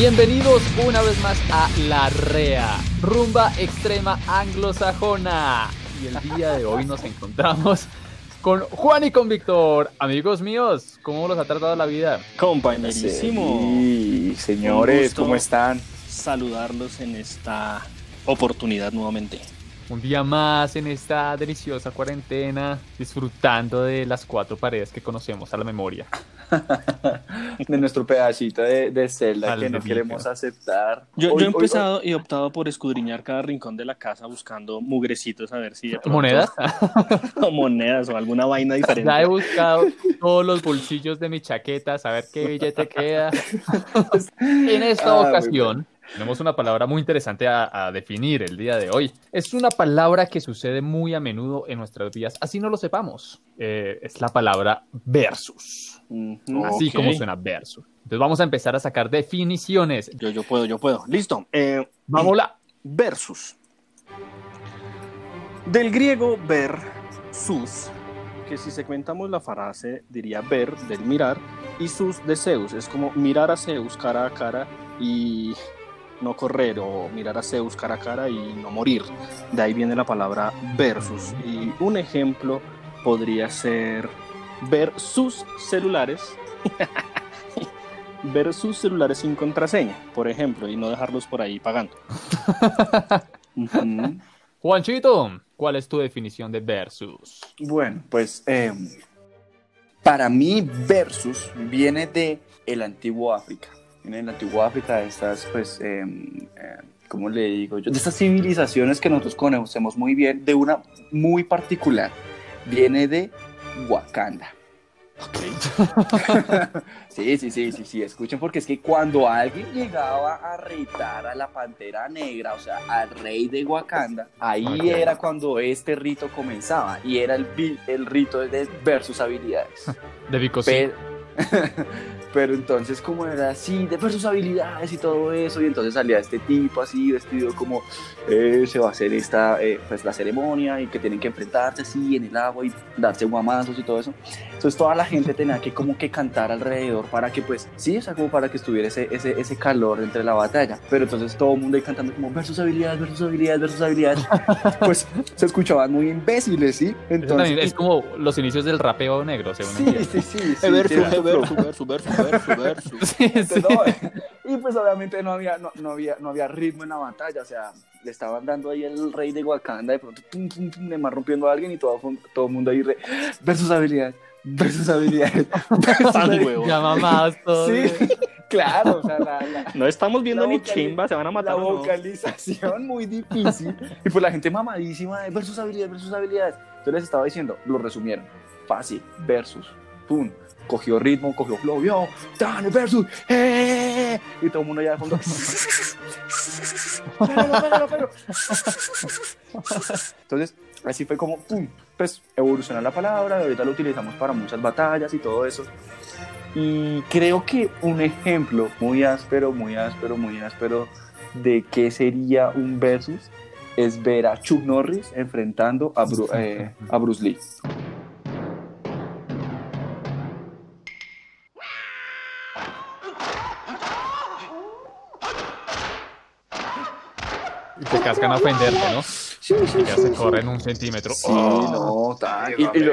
Bienvenidos una vez más a La Rea, rumba extrema anglosajona. Y el día de hoy nos encontramos con Juan y con Víctor. Amigos míos, ¿cómo los ha tratado la vida? Compañerísimo. Sí, señores, Un gusto. ¿cómo están? Saludarlos en esta oportunidad nuevamente. Un día más en esta deliciosa cuarentena, disfrutando de las cuatro paredes que conocemos a la memoria. De nuestro pedacito de, de celda que no queremos aceptar. Yo, Hoy- yo he hoy- empezado y he optado por escudriñar cada rincón de la casa buscando mugrecitos a ver si de pronto- ¿Monedas? o monedas o alguna vaina diferente. Ya he buscado todos los bolsillos de mi chaqueta, a ver qué billete queda. en esta Ah, ocasión, tenemos una palabra muy interesante a, a definir el día de hoy. Es una palabra que sucede muy a menudo en nuestros días, así no lo sepamos. Eh, es la palabra versus. Así como suena versus. Entonces vamos a empezar a sacar definiciones. Yo, yo puedo, yo puedo. Listo. Eh, Vámonos. versus. Del griego ver, sus, que si segmentamos la frase diría ver, del mirar, y sus de Zeus. Es como mirar a Zeus cara a cara y no correr, o mirar a Zeus cara a cara y no morir. De ahí viene la palabra versus. Y un ejemplo podría ser ver sus celulares. ver sus celulares sin contraseña, por ejemplo, y no dejarlos por ahí pagando. Juanchito, ¿cuál es tu definición de versus? Bueno, pues eh, para mí versus viene de el antiguo África. Viene del antiguo África, de estas, pues, eh, eh, ¿cómo le digo yo? De estas civilizaciones que nosotros conocemos muy bien, de una muy particular. Viene de Wakanda. Sí, sí, sí, sí, sí, escuchen porque es que cuando alguien llegaba a retar a la Pantera Negra, o sea, al rey de Wakanda, ahí era cuando este rito comenzaba y era el, el rito de ver sus habilidades. De Vicosí. Pero, pero entonces como era así, de ver sus habilidades y todo eso, y entonces salía este tipo así, vestido como eh, se va a hacer esta, eh, pues la ceremonia y que tienen que enfrentarse así en el agua y darse guamazos y todo eso. Entonces toda la gente tenía que como que cantar alrededor para que pues, sí, o sea, como para que estuviera ese, ese, ese calor entre la batalla. Pero entonces todo el mundo ahí cantando como ver sus habilidades, ver sus habilidades, ver sus habilidades. pues se escuchaban muy imbéciles, ¿sí? Entonces, es como los inicios del rapeo negro, según Sí, entiendo. sí, sí. sí, versus, versus, versus, versus, versus, versus. Sí, sí. no, y pues obviamente no había, no, no había, no había ritmo en la batalla, o sea, le estaban dando ahí el rey de Wakanda, de pronto, tum, tum, tum, le más rompiendo a alguien y todo, todo el mundo ahí, re, ver sus habilidades, ver sus habilidades. ver sus Tan habilidades". huevo. Ya mamados todos. Sí, claro, o sea, la, la, No estamos viendo La ni chimba, se van a la matar. no. vocalización muy difícil, y pues la gente mamadísima de ver sus habilidades, ver sus habilidades. Entonces les estaba diciendo, lo resumieron, fácil, versus, pum, cogió ritmo, cogió flow, yo, dale, versus, ¡eh! y todo el mundo allá de fondo. Pégalo, pégalo, pégalo. Entonces, así fue como, pum, pues evolucionó la palabra, ahorita lo utilizamos para muchas batallas y todo eso. Y creo que un ejemplo muy áspero, muy áspero, muy áspero de qué sería un versus es ver a Chuck Norris enfrentando a, Bru- eh, a Bruce Lee. Y te cascan a ofenderte, ¿no? Sí, sí, Ya se corren un centímetro. Sí, Oh. no, tal. Y, y lo-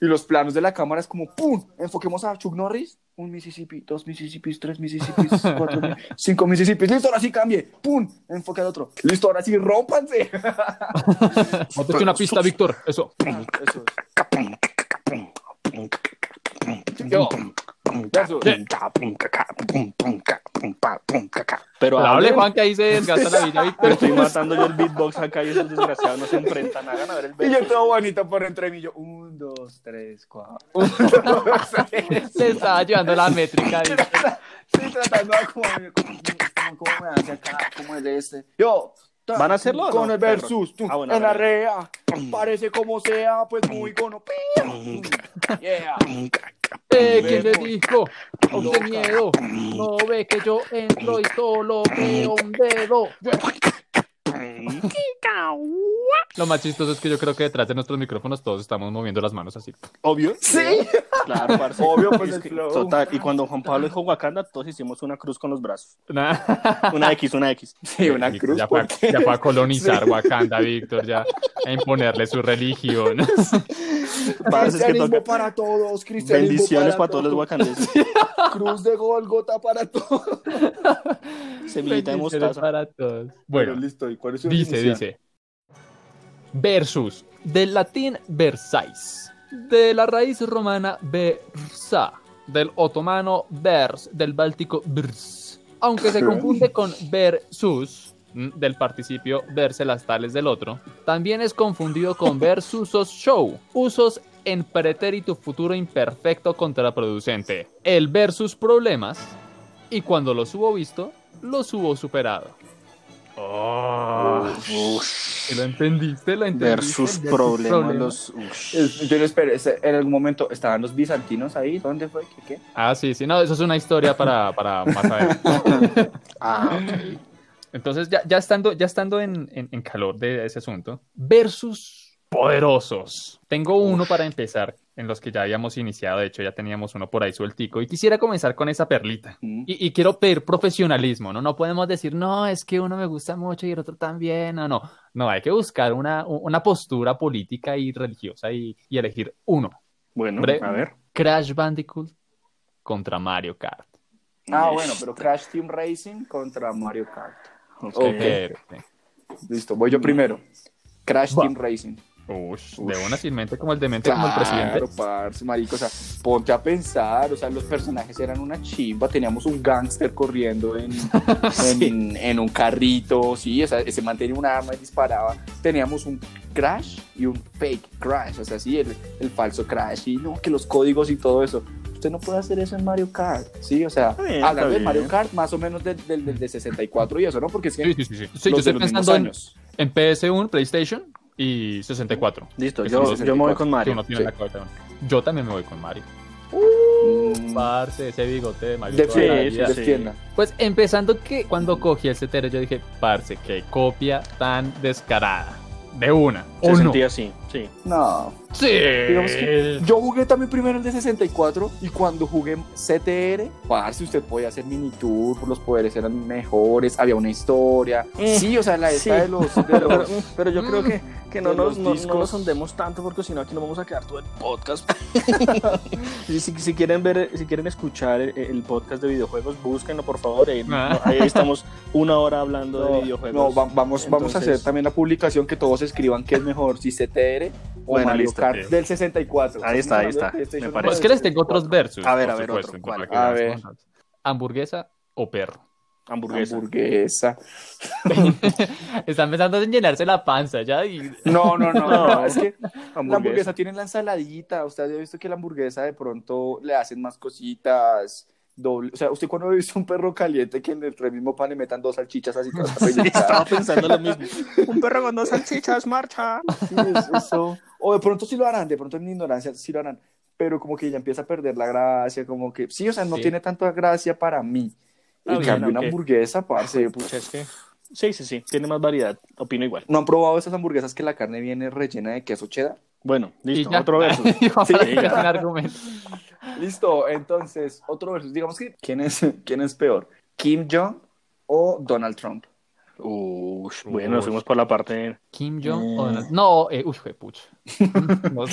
y los planos de la cámara es como, ¡pum! Enfoquemos a Chuck Norris. Un Mississippi, dos Mississippis, tres Mississippis, cuatro, cinco Mississippis. Listo, ahora sí cambie. ¡Pum! Enfoque al otro. Listo, ahora sí, rómpanse. Montate una pista, Víctor. Eso. Eso es. Yo. Pero Pero hable, Juan, que ahí se desgasta la vida, Pero estoy matando yo el beatbox acá y esos desgraciados no se enfrentan. Hagan a ver el Y yo todo bonito por entre mí. Yo, un, dos, tres, cuatro. Se estaba llevando la métrica. Sí, tratando de como, me hace acá, como el de este. Yo. ¿Van a hacerlo Con no, el versus. tú, Ah, bueno, en la rea. Parece como sea, pues muy gono. Yeah. Eh, ¿Quién le dijo? A usted miedo. No ve que yo entro y solo veo un dedo. Lo más chistoso es que yo creo que detrás de nuestros micrófonos todos estamos moviendo las manos así. Obvio. Sí. Claro, parce. Obvio, pues Es el que- flow. Total. Y cuando Juan Pablo dijo Wakanda, todos hicimos una cruz con los brazos. Nah. Una X, una X. Sí, una cruz. Ya fue, porque- ya fue a colonizar Sí. Wakanda, Víctor, ya a imponerle su religión. Parce, es que toca- para todos, cristianismo Bendiciones para todos los wakandeses. Cruz de Golgota para todos. Semillita de mostaza. para todos. Bueno, Bueno, listo. ¿Y dice, dice. Versus, del latín versais, de la raíz romana versa, del otomano vers, del báltico brs, aunque se confunde con versus, mm, del participio verse las tales del otro, también es confundido con versusos show, usos en pretérito futuro imperfecto contraproducente, el versus problemas, y cuando los hubo visto, los hubo superado. Uf. ¿Lo entendiste? ¿Lo entendiste? Versus Versus problemas. Los... Es- Yo no espero, ese- en algún momento estaban los bizantinos ahí. ¿Dónde fue? ¿Qué? qué? Ah, sí, sí, no, eso es una historia para, para más adelante. Ah, ok. Entonces, ya, ya estando, ya estando en, en- en calor de ese asunto, versus poderosos. Tengo uno para empezar, en los que ya habíamos iniciado, de hecho ya teníamos uno por ahí sueltico, y quisiera comenzar con esa perlita. Mm. Y, y quiero pedir profesionalismo, ¿no? No podemos decir, no, es que uno me gusta mucho y el otro también, no, no. No, hay que buscar una, una postura política y religiosa y, y elegir uno. Bueno, a ver. Crash Bandicoot contra Mario Kart. Ah, bueno, pero Crash Team Racing contra Mario Kart. Ok. Ok. Listo, voy yo primero. Crash. Team Racing. Ush, de Ush. una sin mente como el demente como el presidente. Claro, parce, marico, o sea, ponte a pensar, o sea, los personajes eran una chimba, teníamos un gángster corriendo en, en, en un carrito, sí, o sea, se mantenía un arma y disparaba, teníamos un Crash y un fake Crash, o sea, sí, el, el falso Crash, y no, que los códigos y todo eso. Usted no puede hacer eso en Mario Kart, sí, o sea, bien, hablando de Mario. Kart, más o menos del, del, del de 64 y eso, ¿no? Porque es que Sí, sí, sí. sí. Sí, yo de estoy pensando en, en PS1, PlayStation y 64. Listo, yo, yo me voy con Mario. uno tiene sí. la cabeza. Yo también me voy con Mario. Mm, Parce, ese bigote de Mario. Defienda, Sí. Pues empezando que cuando cogí el CTR yo dije, parce, qué copia tan descarada. De una. Se ¿O no? así, sí. No, Sí. Digamos que yo jugué también primero el de 64 y cuando jugué CTR, parce, usted podía hacer mini tour, los poderes eran mejores, había una historia. Mm, sí, o sea, la esta sí. de los, de Pero, los- pero yo creo que, que no, de nos, no, no nos hundemos tanto porque si no aquí nos vamos a quedar todo el podcast. si, si- quieren ver, si quieren escuchar el, el podcast de videojuegos, búsquenlo por favor. Ahí, Ah. ahí estamos una hora hablando de no, videojuegos. no, va- vamos, vamos a hacer Entonces- también la publicación que todos escriban qué es mejor, si CTR o Bueno, Mario listo, Kart del 64. Ahí está, ahí está. Me parece. Pues que les tengo 64. otros versus. A ver, a ver, supuesto, otro, ¿cuál? para que A ver. ¿Hamburguesa o perro? Hamburguesa. Hamburguesa. Están pensando en llenarse la panza ya y... No, no, no, No. es que La Hamburguesa. hamburguesa tiene la ensaladita. Usted ha visto que la hamburguesa de pronto le hacen más cositas. Doble. O sea, usted cuando ha visto un perro caliente que en el mismo pan le metan dos salchichas así Sí, estaba pensando lo mismo. Un perro con dos salchichas, marcha. Sí, es- eso. O de pronto sí lo harán, de pronto en ignorancia sí lo harán. Pero como que ya empieza a perder la gracia, como que sí, o sea, no Sí. tiene tanta gracia para mí. Ah, En bien, cambio, una hamburguesa, parce, Pucha, es que... Sí, sí, sí. Tiene más variedad. Opino igual. ¿no han probado esas hamburguesas que la carne viene rellena de queso cheddar? Bueno, listo. Otro verso. Sí. Listo, entonces, otro versus. Digamos que, ¿quién es, quién es peor? ¿Kim Jong o Donald Trump? Ush, bueno, nos fuimos por la parte. Kim Jong Eh. o Donald- No, eh, uy, pucha. No.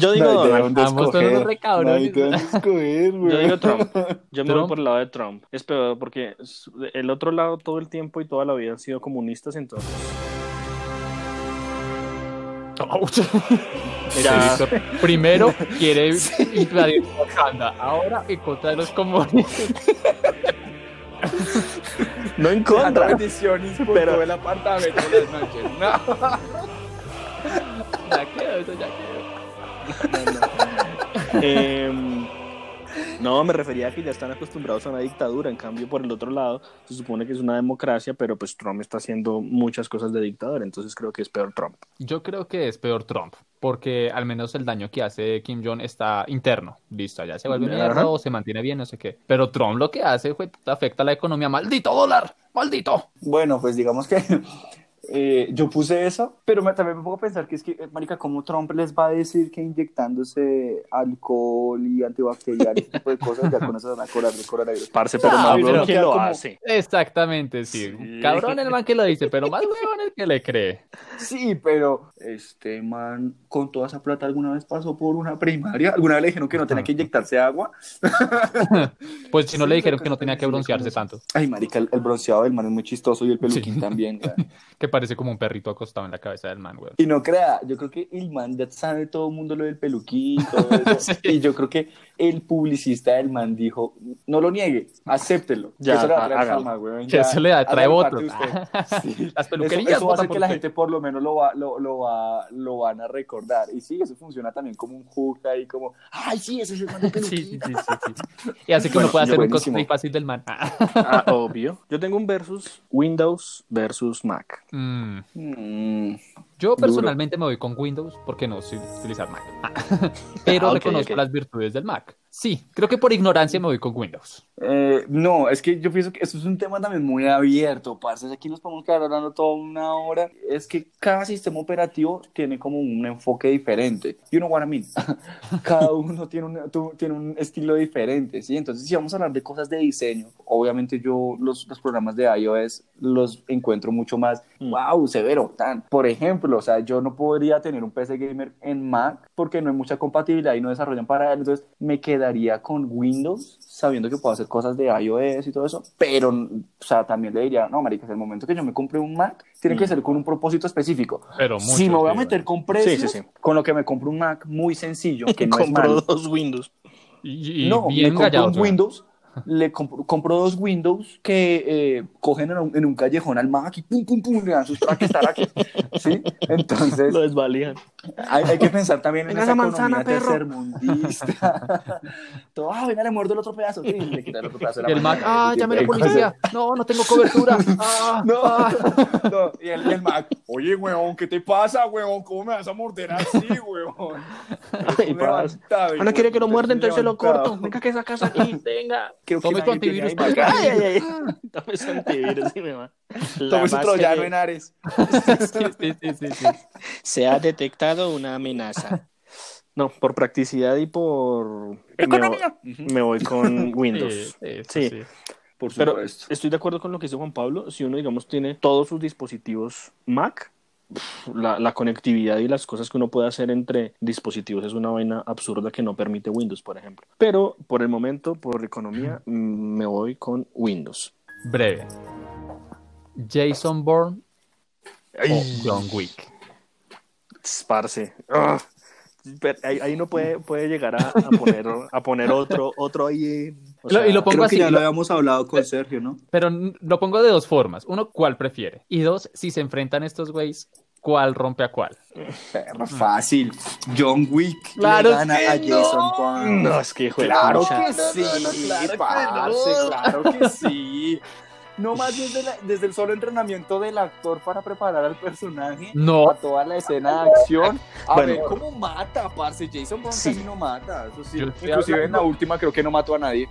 Yo digo No Donald. Ambos son unos re cabrones. No hay de dónde escoger, güey. Yo digo Trump. Yo me voy Trump. por el lado de Trump. Es peor porque el otro lado todo el tiempo y toda la vida han sido comunistas, entonces. Ouch. Mira. Sí. Primero quiere invadir Wakanda, ahora en contra de los comunistas. No en contra. Pero- todo el apartamento las noches. No. Ya quedó, eso ya quedó. Em, no, me refería a que ya están acostumbrados a una dictadura. En cambio, por el otro lado, se supone que es una democracia, pero pues Trump está haciendo muchas cosas de dictador. Entonces creo que es peor Trump. Yo creo que es peor Trump, porque al menos el daño que hace Kim Jong está interno. Listo, ya se vuelve mierda o se mantiene bien, no sé qué. Pero Trump lo que hace fue afecta a la economía. ¡Maldito dólar! ¡Maldito! Bueno, pues digamos que Eh, yo puse eso, pero me- también me pongo a pensar que es que, eh, marica, ¿cómo Trump les va a decir que inyectándose alcohol y antibacterial y ese tipo de cosas ya con eso van a curar el coronavirus? Parce, pero Ah, más huevón que lo como- hace. Exactamente, sí. Sí. Cabrón el man que lo dice, pero más huevón el que le cree. Sí, pero este man con toda esa plata alguna vez pasó por una primaria, alguna vez le dijeron que no tenía que inyectarse agua. Pues si no Sí, le dijeron que no tenía que broncearse tanto, Ay, marica, el, el bronceado del man es muy chistoso y el peluquín Sí. también. güey. Parece como un perrito acostado en la cabeza del man, weón. Y no crea, yo creo que el man ya sabe todo el mundo lo del peluquín, todo eso. Sí. Y yo creo que el publicista del man dijo, no lo niegue, acéptelo. Ya, que eso le va a traer hágalo. fama, güey. Que ya, eso le da- trae votos. Sí. Las Eso, peluquerías eso va a hacer que la gente por lo menos lo, va, lo, lo, va, lo van a recordar. Y sí, eso funciona también como un hook ahí, como, ay, sí, ese es el man de peluquín. sí, sí, sí, sí. Y así que uno puede hacer un buenísimo. cosplay fácil del man. Ah, obvio. Yo tengo un versus Windows versus Mac. Mm. Mm, Yo personalmente me voy con Windows porque no sé utilizar Mac. Pero Ah, reconozco las virtudes del Mac. Sí, creo que por ignorancia me voy con Windows. Eh, no, es que yo pienso que eso es un tema también muy abierto, parce. Aquí nos podemos quedar hablando toda una hora. Es que cada sistema operativo tiene como un enfoque diferente. You know what I mean? cada uno tiene un, tu- tiene un estilo diferente, ¿sí? Entonces, si vamos a hablar de cosas de diseño, obviamente yo los, los programas de iOS los encuentro mucho más, Mm. wow, severo, tan. Por ejemplo, o sea, yo no podría tener un PC gamer en Mac porque no hay mucha compatibilidad y no desarrollan para él. Entonces, me quedaría con Windows sabiendo que puedo hacer cosas de iOS y todo eso, pero, o sea, también le diría, no, marica, el momento que yo me compre un Mac, tiene que Mm. ser con un propósito específico. Pero mucho. si me voy a sí, meter con precios, Sí, sí, sí. con lo que me compro un Mac muy sencillo, que no es Compro malo. dos Windows. Y, y no, bien me compro un. Windows, le compro, compro dos Windows que eh, cogen en un, en un callejón al Mac y pum, pum, pum, le dan sus traques. Entonces, Lo desvalían. Hay, hay que pensar también en esa la manzana, tercermundista. Todo, ah, venga, le muerdo el otro pedazo. Sí, le quita el otro pedazo de Y la el Mac, ah, llame a la policía. No, no tengo cobertura. Ah, No, ah. no, y el, y el Mac, oye, weón, ¿qué te pasa, weón? ¿Cómo me vas a morder así, weón? Levantado, Ah, no quiere que lo muerda, entonces se lo levantado. corto. Venga, que sacas aquí. Venga. Creo que Tome tu antivirus. Ay, ay, ay. Dame ese antivirus y me va. La Tome su troyano que en Ares. Sí, sí, sí, sí, sí. Se ha detectado una amenaza. No, por practicidad y por... Economía. Me, voy- me voy con Windows. Sí, sí, Sí. sí. Por Pero supuesto. estoy de acuerdo con lo que dice Juan Pablo. Si uno, digamos, tiene todos sus dispositivos Mac, la, la conectividad y las cosas que uno puede hacer entre dispositivos es una vaina absurda que no permite Windows, por ejemplo. Pero por el momento, por economía, me voy con Windows. Breve. Jason Bourne o John Wick. Sparse. Ah. Pero ahí, ahí uno puede, puede llegar a, a poner, a poner otro, otro ahí. o Lo- y lo pongo Creo así, que ya lo lo- habíamos hablado con Sergio, ¿no? Pero lo pongo de dos formas. Uno, ¿cuál prefiere? Y dos, si se enfrentan estos güeyes, ¿cuál rompe a cuál? Perro, fácil. John Wick Claro le gana que a no. Jason Bourne. No, es que hijo de Claro pucha. que sí, parce, no. claro que sí. No más desde, la- desde el solo entrenamiento del actor para preparar al personaje No. a toda la escena de acción. A Bueno. ver cómo mata, parce. Jason Bourne Sí. casi no mata. Eso sí. Yo estoy Inclusive en la última creo que no mató a nadie.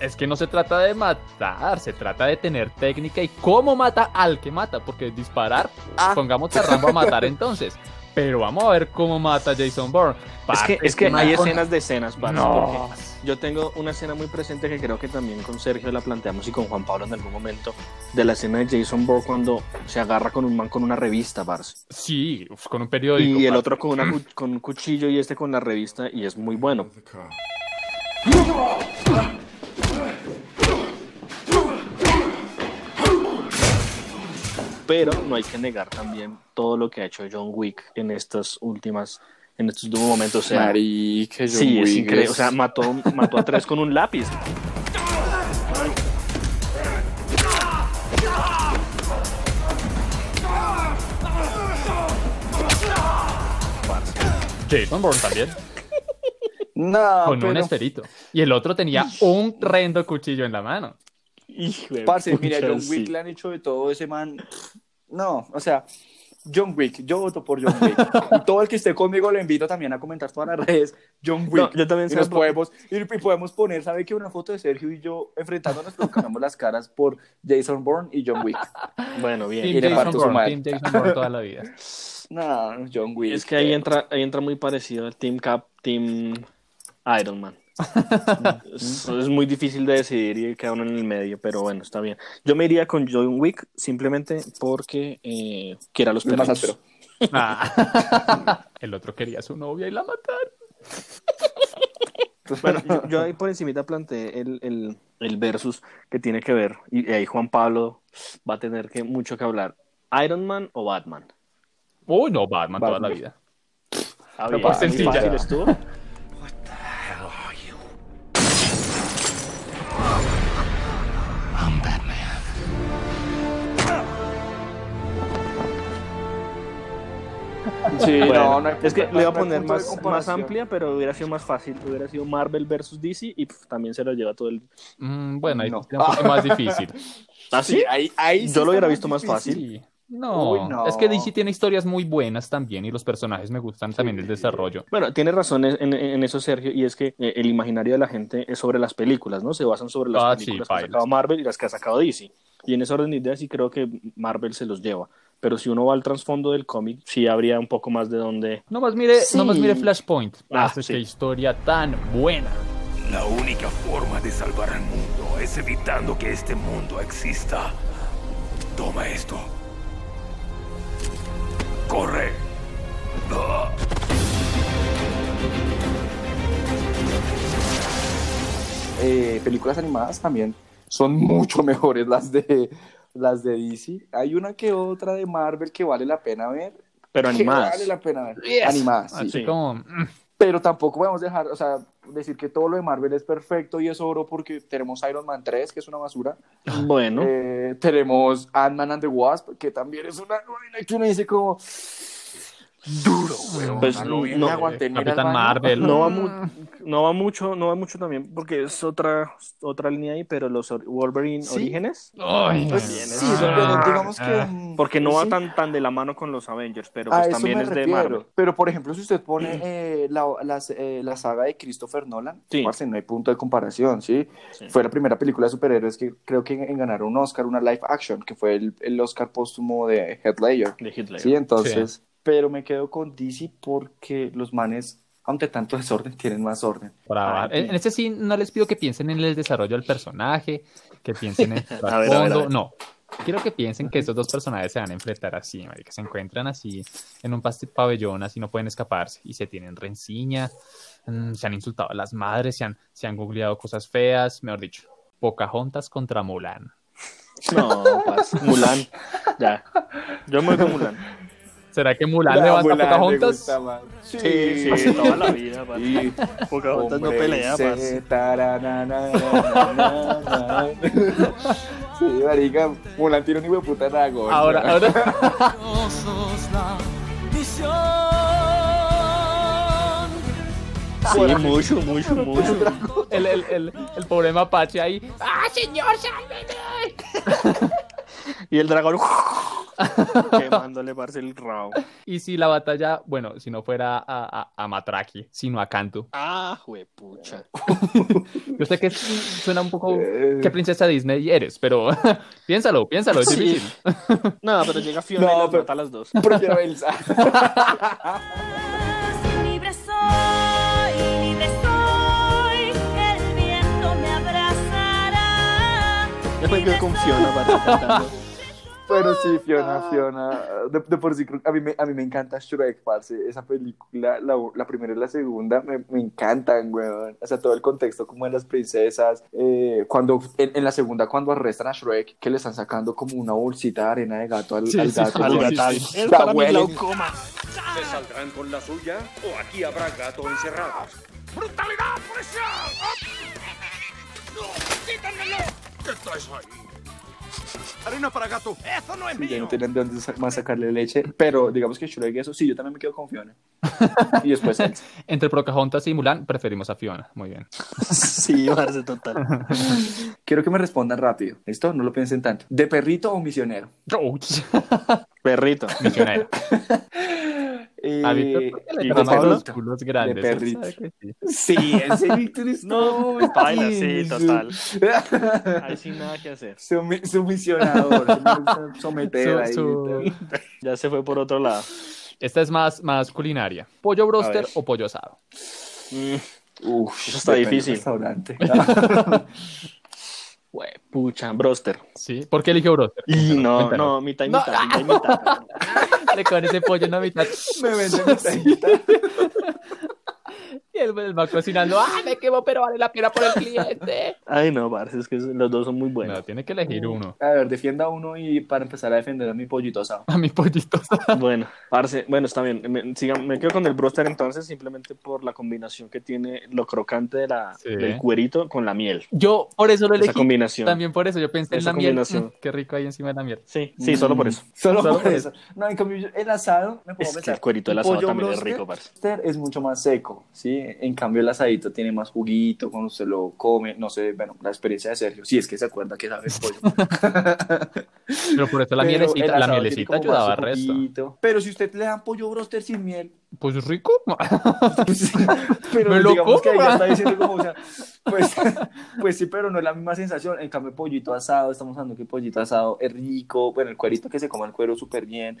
Es que no se trata de matar, se trata de tener técnica y cómo mata al que mata, porque disparar, Ah. pongamos a Rambo a matar entonces. Pero vamos a ver cómo mata Jason Bourne. Es que, es que Parte hay escenas de escenas, parce, No. porque Yo tengo una escena muy presente que creo que también con Sergio la planteamos y con Juan Pablo en algún momento, de la escena de Jason Bourne cuando se agarra con un man con una revista, parce. Sí, con un periódico. Y el otro con, una, con un cuchillo y este con la revista y es muy bueno. Pero no hay que negar también todo lo que ha hecho John Wick en estas últimas, en estos últimos momentos. O sea, Marica, John sí, es increíble. O sea, mató, mató a tres con un lápiz. Jason Bourne también, No, con un pero, esperito. Y el otro tenía un rendo cuchillo en la mano. Hijo de parce, mira, John sí. Wick le han hecho de todo ese man. No, o sea, John Wick, yo voto por John Wick. y todo el que esté conmigo lo invito también a comentar todas las redes. John Wick. No, yo también y sé nos por- podemos, y, y podemos poner, ¿sabe qué? Una foto de Sergio y yo enfrentándonos, pero cambiamos las caras por Jason Bourne y John Wick. Bueno, bien. Y Team le Jason parto su Bourne, madre. Team Jason Bourne toda la vida. No, John Wick. Es que ahí entra, ahí entra muy parecido el Team Cap, Team Iron Man. es, es muy difícil de decidir y queda uno en el medio, pero bueno, está bien. Yo me iría con John Wick simplemente porque eh, quiera los más áspero. Ah. El otro quería a su novia y la mataron. Bueno, yo, yo ahí por encimita planteé el, el, el versus que tiene que ver, y ahí Juan Pablo va a tener que mucho que hablar. ¿Iron Man o Batman? Uy, no, Batman, toda la vida. Ah, No, bien, pues, fácil estuvo. Sí, Bueno, no, no hay es que le iba a poner más, más amplia, pero hubiera sido más fácil. Hubiera sido Marvel versus DC y también se lo lleva todo el. Mm, bueno, ahí No. es un poco más difícil. ¿Ah, Sí, ahí, ahí sí Yo lo hubiera visto más difícil. fácil. No, Uy, no. es que DC tiene historias muy buenas también y los personajes me gustan también el desarrollo. Bueno, tiene razón en, en eso, Sergio, y es que eh, el imaginario de la gente es sobre las películas, ¿no? Se basan sobre las Ah, sí, películas que ha sacado Marvel y las que ha sacado DC. Y en ese orden de ideas sí creo que Marvel se los lleva. Pero si uno va al trasfondo del cómic, sí habría un poco más de donde... Nomás mire, Sí. nomás mire Flashpoint. Ah, Ah, sí. qué historia tan buena. La única forma de salvar al mundo es evitando que este mundo exista. Toma esto. Corre. Ah. eh, películas animadas también son mucho mejores las de las de DC. Hay una que otra de Marvel que vale la pena ver. Pero que animadas. Vale la pena ver. Yes. Animadas, sí. Así Sí. como, mm, Pero tampoco podemos dejar, o sea, decir que todo lo de Marvel es perfecto y es oro porque tenemos Iron Man 3, que es una basura. Bueno, Eh, tenemos Ant-Man and the Wasp, que también es una vaina que uno dice como duro, weón. Pues, no, aguanté Capitán. Marvel. no va, mu- no va mucho, no va mucho también, porque es otra, otra línea ahí, pero los or- Wolverine Sí. Orígenes, ay, Pues sí, pero ah, digamos que... ah. mm, porque no va sí. tan, tan de la mano con los Avengers, pero pues eso también me es de. Marvel. Pero, por ejemplo, si usted pone eh, la, la- eh, la saga de Christopher Nolan, Sí. parce, no hay punto de comparación, ¿sí? Sí. Fue la primera película de superhéroes que creo que en, en ganar un Oscar, una live action, que fue el, el Oscar póstumo de Heath Ledger. De Hitler. Sí, entonces, pero me quedo con DC porque los manes, ante tanto desorden, tienen más orden. Por abajo. Ay, En este sí no les pido que piensen en el desarrollo del personaje, que piensen en el A ver, a ver, a trasfondo, ver. no. Quiero que piensen que estos dos personajes se van a enfrentar así, que se encuentran así en un pabellón, así no pueden escaparse y se tienen rencilla, mm, se han insultado a las madres, se han, se han googleado cosas feas, mejor dicho, Pocahontas contra Mulan. No, pues, Mulan. Ya. Yo me voy con Mulan. ¿Será que Mulan levanta a Pocahontas? Sí, sí, toda la vida. parce. Y, Pocahontas no hombre, pelea, se-. Sí, marica, Mulan tiene un hijo de puta dragón. Ahora, ¿no? ahora, Sí, mucho, mucho, mucho. el, el, el, el pobre mapache ahí. ¡Ah, señor, sálveme! Y el dragón quemándole, parce, el rabo. Y si la batalla, bueno, si no fuera a, a, a Matraki, sino a Kanto. Ah, juepucha. Yo sé que suena un poco qué princesa Disney eres, pero piénsalo, piénsalo, es Sí. difícil. No, pero llega Fiona No, y las pero- mata a las dos. Prefiero Elsa. Quedo con Fiona, parce, cantando. Pero sí, Fiona, Fiona. De, de por sí, creo- a mí, me, a mí me encanta Shrek, parce. Esa película, la, la primera y la segunda, me, me encantan, weón. O sea, todo el contexto como de las princesas. eh, cuando, en, en la segunda, cuando arrestan a Shrek, que le están sacando como una bolsita de arena de gato al, Sí, al sí, gato. sí, Al weón. gatal. sí. Es para huelen. glaucoma. ¿Se saldrán con la suya o aquí habrá gato encerrados? ¡Brutalidad policial! ¡No! ¿Qué traes ahí? Arena para gato. Eso no es Y ya no mío. tienen de dónde sa- más sacarle leche. Pero digamos que Shrek y eso, sí, yo también me quedo con Fiona. Y después Elsa. Entre Pocahontas y Mulan, preferimos a Fiona. Muy bien. Sí, parce, total. Quiero que me respondan rápido. ¿Listo? No lo piensen tanto. ¿De perrito o misionero? Ouch. Perrito. Misionero. Eh, A Víctor, ¿por qué le los culos grandes? De Él perrito. sabe que sí. Sí, ese Víctor es No, todo baila, sí, total. Ahí sin nada que hacer. Sumi- Sumisionador. Someter Su- ahí. su- Ya se fue por otro lado. Esta es más, más culinaria. ¿Pollo broster o pollo asado? Mm, Uf, Eso está difícil. Restaurante. hue- pucha, broster. ¿Sí? ¿Por qué eligió broster? Y no, no, mitad y No. mitad, mitad y mitad. Le con ese pollo en la mitad. me vende mi tajita. Y él, él va cocinando. ¡Ah, me quemo, pero vale la pena por el cliente! Ay, no, parce, es que los dos son muy buenos. No, tiene que elegir uno. A ver, defienda uno y para empezar a defender a mi pollito asado. A mi pollito. Bueno, parce, bueno, está bien. Me, siga- me quedo con el broster entonces, simplemente por la combinación que tiene lo crocante de la, Sí. del cuerito con la miel. Yo por eso lo Esa elegí. combinación. También por eso yo pensé en Esa la miel. combinación. Mm, qué rico ahí encima de la miel. Sí, sí, solo por eso. Solo, Solo por por eso. No, en cambio, el asado, me puedo Es que pensar. el cuerito del asado pollo también es rico, parce. es mucho más seco, ¿sí? En cambio, el asadito tiene más juguito cuando usted lo come. No sé, bueno, la experiencia de Sergio. Sí, es que se acuerda que sabe el pollo. Pero por eso la Pero el mielecita, la mielecita ayudaba al resto. juguito. Pero si usted le dan pollo broster sin miel, Pues rico. pero Me lo digamos que ya está diciendo como, o sea, pues, pues sí, pero no es la misma sensación. En cambio, pollito asado, estamos hablando que pollito asado es rico, bueno, el cuerito que se come el cuero súper bien,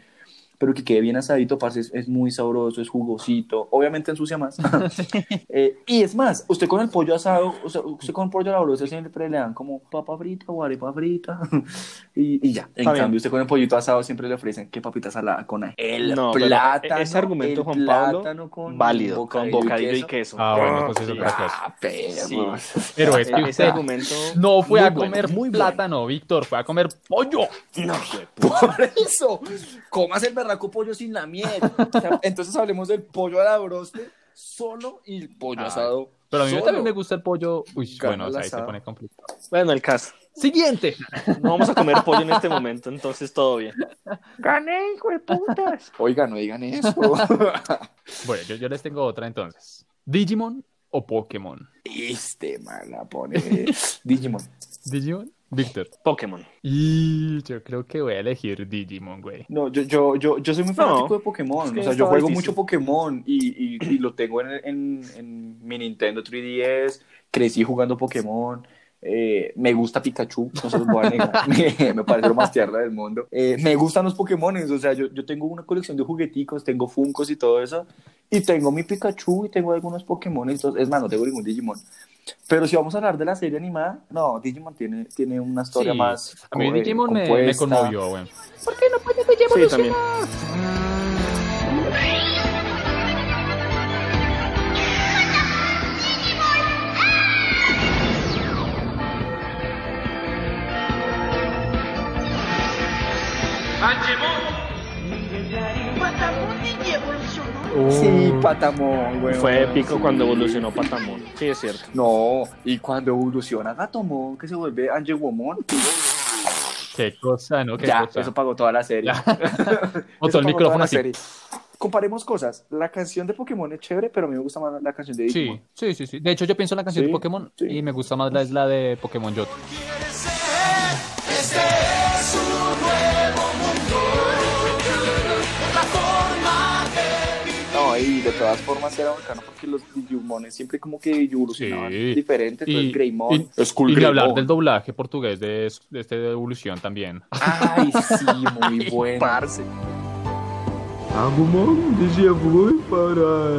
pero que quede bien asadito, parce, es, es muy sabroso, es jugosito, obviamente ensucia más. Eh, y es más, usted con el pollo asado, o sea, usted con el pollo a la brosa siempre le dan como papa frita o arepa frita, y, y ya. En cambio, usted con el pollito asado siempre le ofrecen que papita salada con el No, plátano. ese argumento, el Juan Pablo, con Válido, con bocadillo y queso. Ah, bueno, pues es Sí. otra cosa. Ah. Sí. Pero es que Ese argumento. no fue a bueno, comer muy bueno. plátano, Víctor, fue a comer pollo. No, Por eso, comas el berraco pollo sin la miel. O sea, entonces hablemos del pollo a la broste solo y el pollo asado. Pero a mí solo. también me gusta el pollo. Uy, bueno, o el sea, ahí se pone complicado. Bueno, el caso. Siguiente. No vamos a comer pollo en este momento, entonces todo bien. Gané, hijo de putas. Oiga, no digan eso. Bueno, yo, yo les tengo otra entonces. ¿Digimon o Pokémon? este man la pone. Digimon. ¿Digimon? Víctor. Pokémon. Y yo creo que voy a elegir Digimon, güey. No, yo, yo, yo, yo soy muy fanático No, de Pokémon. es que o sea, yo juego difícil. mucho Pokémon y, y, y lo tengo en, en, en mi Nintendo 3DS. Crecí jugando Pokémon. Eh, me gusta Pikachu, no se los voy a negar. me, me parece lo más tierno del mundo. Eh, me gustan los Pokémon, o sea, yo, yo tengo una colección de jugueticos, tengo Funkos y todo eso. Y tengo mi Pikachu y tengo algunos Pokémon. Entonces, es más, no tengo ningún Digimon. Pero si vamos a hablar de la serie animada, no, Digimon tiene, tiene una historia Sí, más. A mí Digimon me, me conmovió, güey. Sí, también. Sí, Patamon, güey. Fue épico cuando evolucionó Patamon. Sí, es cierto. No, y cuando evoluciona Gatomon, que se vuelve Angewomon, Qué cosa, ¿no? Qué ya, cosa. eso pagó toda la serie. Botó el micrófono así. serie. Comparemos cosas. La canción de Pokémon es chévere, pero a mí me gusta más la canción de Digimon. Sí, sí, sí, sí. De hecho, yo pienso en la canción Sí, de Pokémon sí. y me gusta más la, es la de Pokémon Yoto. Todas formas era bacano porque los Digimones siempre como que evolucionaban Sí. diferentes. Entonces, Y, Greymon, y, Skull y ni hablar Greymon. del doblaje portugués de, de este de evolución también. Ay, sí, muy bueno. Parce. Agumon desea voy para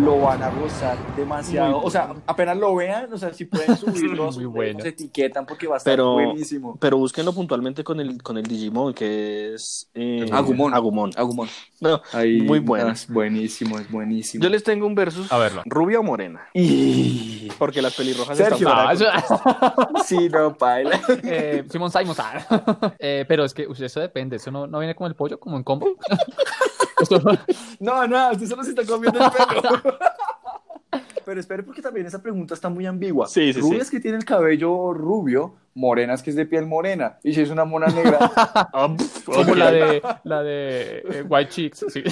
Lo van a gozar demasiado. O sea, apenas lo vean, o sea, si pueden subirlo, Muy bueno. nos etiquetan porque va a estar Pero, buenísimo. pero búsquenlo puntualmente con el, con el Digimon, que es. eh, Agumon. Agumon. Agumon. No, Ahí, muy bueno. Es buenísimo, es buenísimo. Yo les tengo un versus. A verlo. Rubia o morena. Y... Porque las pelirrojas Sergio. están Ah, de eso- Sí, no, paila. eh, Simon Simon. ah. Eh, pero es que eso depende. Eso no, no viene como el pollo, como en combo. No, no, usted solo se está comiendo el pelo. pero espere porque también esa pregunta está muy ambigua. Sí, sí, Rubia sí. es que tiene el cabello rubio, morena es que es de piel morena. Y si es una mona negra, Ah, Como la de, la de eh, White Chicks, sí.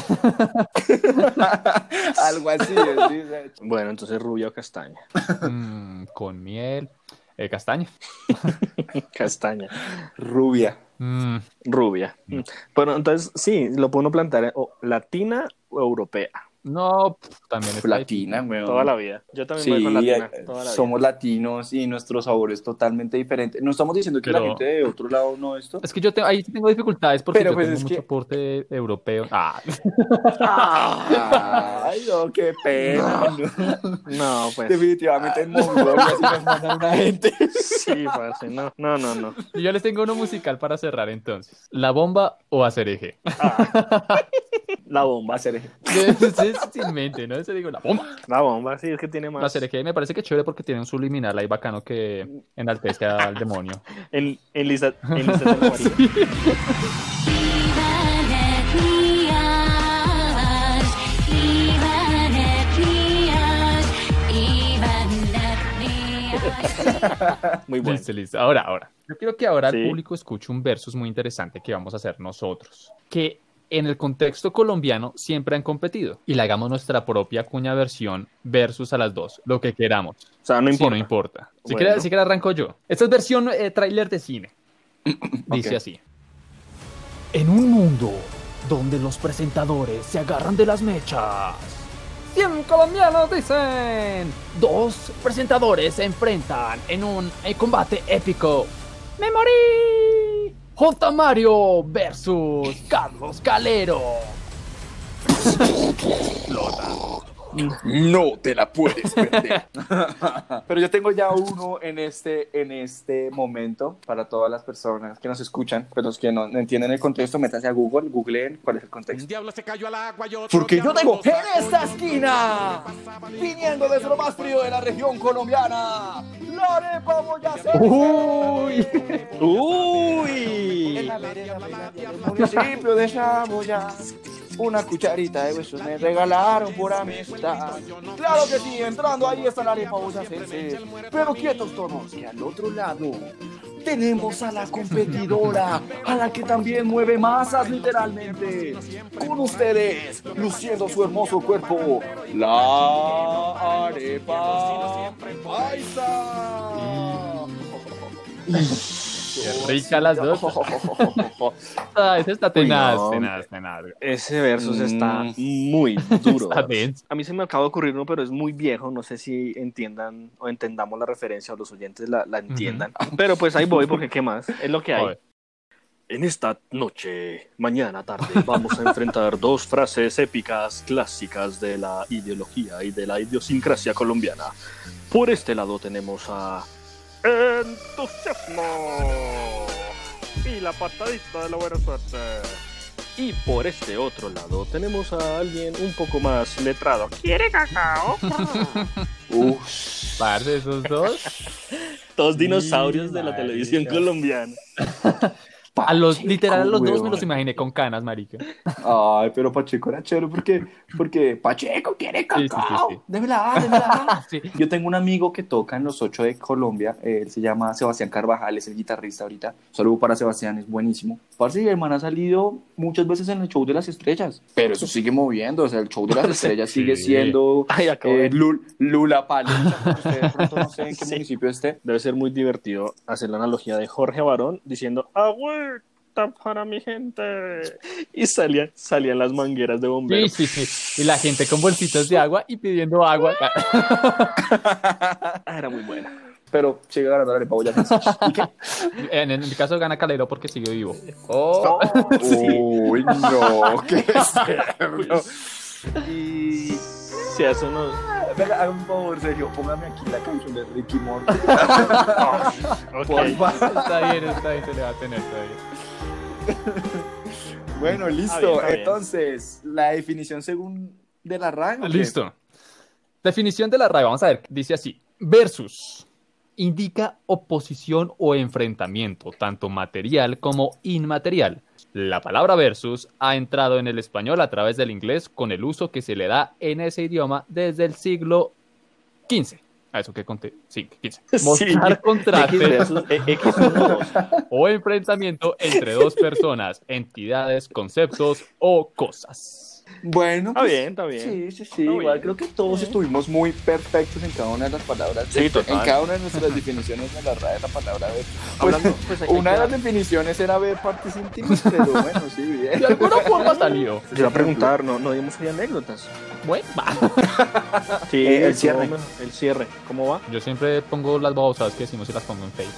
algo así. es, sí. Bueno, entonces rubia o castaña. Mm, con miel. Eh, castaña. Castaña. Rubia. Mm, Rubia. Mm. Bueno, entonces sí, lo puedo plantear o latina o europea. No, también está Latina, weón. Toda la vida. Yo también Sí, voy con latina. eh, Toda la somos latinos y nuestro sabor es totalmente diferente. No estamos diciendo que la Pero- gente de otro lado no esto. Es que yo te- ahí sí tengo dificultades porque Pero yo pues tengo es mucho que- aporte europeo. Ah, Ay, no, qué pena. no. pues. Definitivamente en Mongolia si nos mandan una gente. Sí, parce, no, no, no, no. y yo les tengo uno musical para cerrar entonces. ¿La bomba o hacer eje? La bomba. hacer Sin mente, ¿no? Ese digo, la bomba. La bomba, sí, es que tiene más. La CRG me parece que chévere porque tiene un subliminal ahí bacano que enaltece al demonio. En, en lista, en lista. Muy bueno. Listo, listo. Ahora, ahora. Yo quiero que ahora Sí. el público escuche un versus muy interesante que vamos a hacer nosotros. Que en el contexto colombiano siempre han competido. Y le hagamos nuestra propia cuña versión versus a las dos. Lo que queramos. O sea, no Sí, importa. no importa. Si Bueno. quiere, si quiere arranco yo. Esta es versión eh, tráiler de cine. Dice Ok. así. En un mundo donde los presentadores se agarran de las mechas. 100 colombianos dicen. Dos presentadores se enfrentan en un eh, combate épico. ¡Me morí! J. Mario versus Carlos Calero. No te la puedes perder. Pero yo tengo ya uno en este, en este momento para todas las personas que nos escuchan, pero los que no, entienden el contexto, métanse a Google, googleen cuál es el contexto. diablo se cayó al agua y otro Porque yo tengo en esta esquina, viniendo desde lo más frío de la región colombiana, la arepa boyacense. Uy. ¡Uy! En la municipio de una cucharita de huesos me regalaron por amistad. Claro que sí, entrando ahí está la arepa boyacense. Pero quietos todos, que al otro lado tenemos a la competidora, a la que también mueve masas literalmente. Con ustedes, luciendo su hermoso cuerpo, la arepa paisa. Qué rica las dos. Ah, ese está tenaz, no. tenaz, tenaz. Ese versus está Mm. muy duro. Está. A mí se me acaba de ocurrir uno, pero es muy viejo. No sé si entiendan o entendamos la referencia o los oyentes la, la entiendan. Pero pues ahí voy, porque ¿qué más? Es lo que hay. En esta noche, mañana tarde, vamos a enfrentar dos frases épicas clásicas de la ideología y de la idiosincrasia colombiana. Por este lado tenemos a entusiasmo y la patadita de la buena suerte. Y por este otro lado tenemos a alguien un poco más letrado. ¿Quiere cacao? Uf. Parce, esos dos. Dos dinosaurios de la televisión colombiana. A los, Pacheco, literal, a los dos me weón. los imaginé con canas, marica. Ay, pero Pacheco era chévere porque, porque Pacheco quiere Sí, sí, cacao. sí, sí. Démela, démela. Sí. Yo tengo un amigo que toca en los ocho de Colombia. Él se llama Sebastián Carvajal, es el guitarrista ahorita. Saludo para Sebastián, es buenísimo. Parce, y el man ha salido muchas veces en el show de las estrellas. Pero eso sigue moviendo. O sea, el show de las estrellas sigue Sí. siendo Ay, acabo de eh, Lul- Lula de pronto no sé en qué Sí. municipio esté. Debe ser muy divertido hacer la analogía de Jorge Barón diciendo agüita para mi gente. Y salían, salían las mangueras de Sí, bomberos. sí, sí. Y la gente con bolsitas de agua y pidiendo agua. Ah, era muy buena. Pero sigue ganando la arepa. En, en mi caso gana Calero porque sigue vivo. Oh, Uy, no, qué cerdo. Y si hace unos. Venga, haga un favor, Sergio, póngame aquí la canción de Ricky Morty. Ok. Por favor. Está bien, está bien, se le va a tener, está bien. Bueno, listo. Está bien, está bien. Entonces, la definición según de la RAN. ¿o qué? Listo. Definición de la RAE, vamos a ver, dice así. Versus. Indica oposición o enfrentamiento, tanto material como inmaterial. La palabra versus ha entrado en el español a través del inglés con el uso que se le da en ese idioma desde el siglo 15. A eso que conté. Sí, 15. Sí. Mostrar X uno, dos. o enfrentamiento entre dos personas, entidades, conceptos o cosas. Bueno, Está pues, bien, está bien. Sí, sí, sí. Está Igual bien. creo que todos estuvimos muy perfectos en cada una de las palabras. Sí, en total. cada una de nuestras definiciones de la RAE de la palabra ver. Pues, Hablando, pues, una de las definiciones era ver partes íntimas, pero bueno, sí, bien. De alguna forma salió. Te iba a preguntar, no, no dimos hoy anécdotas. Bueno, va. Sí, Eh, el cierre. El cierre, ¿cómo va? Yo siempre pongo las babosadas que decimos y las pongo en Facebook.